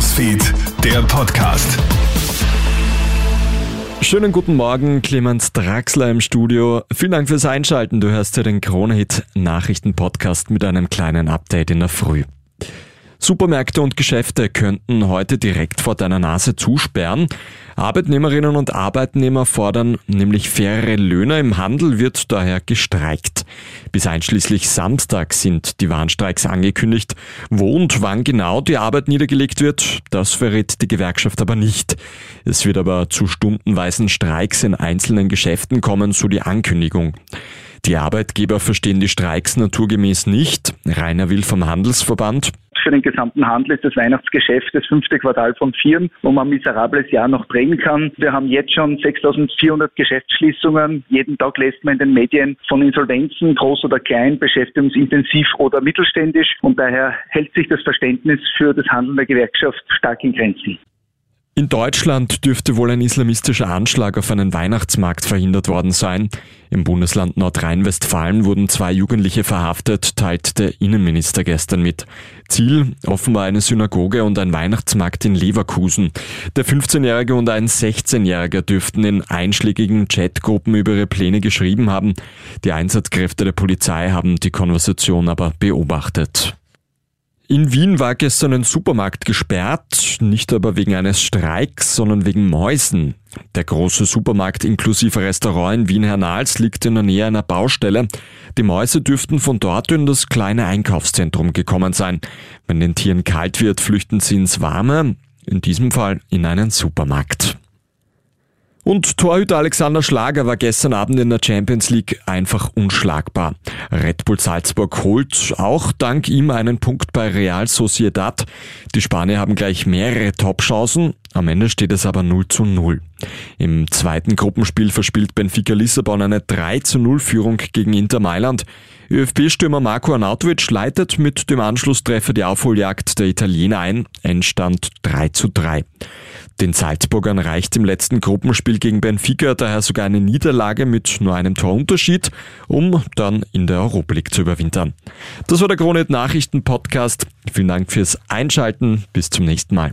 Newsfeed, der Podcast. Schönen guten Morgen, Clemens Draxler im Studio. Vielen Dank fürs Einschalten. Du hörst ja den Kronehit Nachrichten Podcast mit einem kleinen Update in der Früh. Supermärkte und Geschäfte könnten heute direkt vor deiner Nase zusperren. Arbeitnehmerinnen und Arbeitnehmer fordern nämlich fairere Löhne. Im Handel wird daher gestreikt. Bis einschließlich Samstag sind die Warnstreiks angekündigt. Wo und wann genau die Arbeit niedergelegt wird, das verrät die Gewerkschaft aber nicht. Es wird aber zu stundenweisen Streiks in einzelnen Geschäften kommen, so die Ankündigung. Die Arbeitgeber verstehen die Streiks naturgemäß nicht. Rainer Will vom Handelsverband für den gesamten Handel ist das Weihnachtsgeschäft das fünfte Quartal von vier, wo man ein miserables Jahr noch drehen kann. Wir haben jetzt schon 6400 Geschäftsschließungen. Jeden Tag lässt man in den Medien von Insolvenzen, groß oder klein, beschäftigungsintensiv oder mittelständisch. Und daher hält sich das Verständnis für das Handeln der Gewerkschaft stark in Grenzen. In Deutschland dürfte wohl ein islamistischer Anschlag auf einen Weihnachtsmarkt verhindert worden sein. Im Bundesland Nordrhein-Westfalen wurden zwei Jugendliche verhaftet, teilt der Innenminister gestern mit. Ziel offenbar eine Synagoge und ein Weihnachtsmarkt in Leverkusen. Der 15-Jährige und ein 16-Jähriger dürften in einschlägigen Chatgruppen über ihre Pläne geschrieben haben. Die Einsatzkräfte der Polizei haben die Konversation aber beobachtet. In Wien war gestern ein Supermarkt gesperrt, nicht aber wegen eines Streiks, sondern wegen Mäusen. Der große Supermarkt inklusive Restaurant in Wien-Hernals liegt in der Nähe einer Baustelle. Die Mäuse dürften von dort in das kleine Einkaufszentrum gekommen sein. Wenn den Tieren kalt wird, flüchten sie ins Warme, in diesem Fall in einen Supermarkt. Und Torhüter Alexander Schlager war gestern Abend in der Champions League einfach unschlagbar. Red Bull Salzburg holt auch dank ihm einen Punkt bei Real Sociedad. Die Spanier haben gleich mehrere Top-Chancen. Am Ende steht es aber 0 zu 0. Im zweiten Gruppenspiel verspielt Benfica Lissabon eine 3 zu 0 Führung gegen Inter Mailand. ÖFB-Stürmer Marco Arnautovic leitet mit dem Anschlusstreffer die Aufholjagd der Italiener ein. Endstand 3 zu 3. Den Salzburgern reicht im letzten Gruppenspiel gegen Benfica daher sogar eine Niederlage mit nur einem Torunterschied, um dann in der Europa League zu überwintern. Das war der Kronet Nachrichten Podcast. Vielen Dank fürs Einschalten. Bis zum nächsten Mal.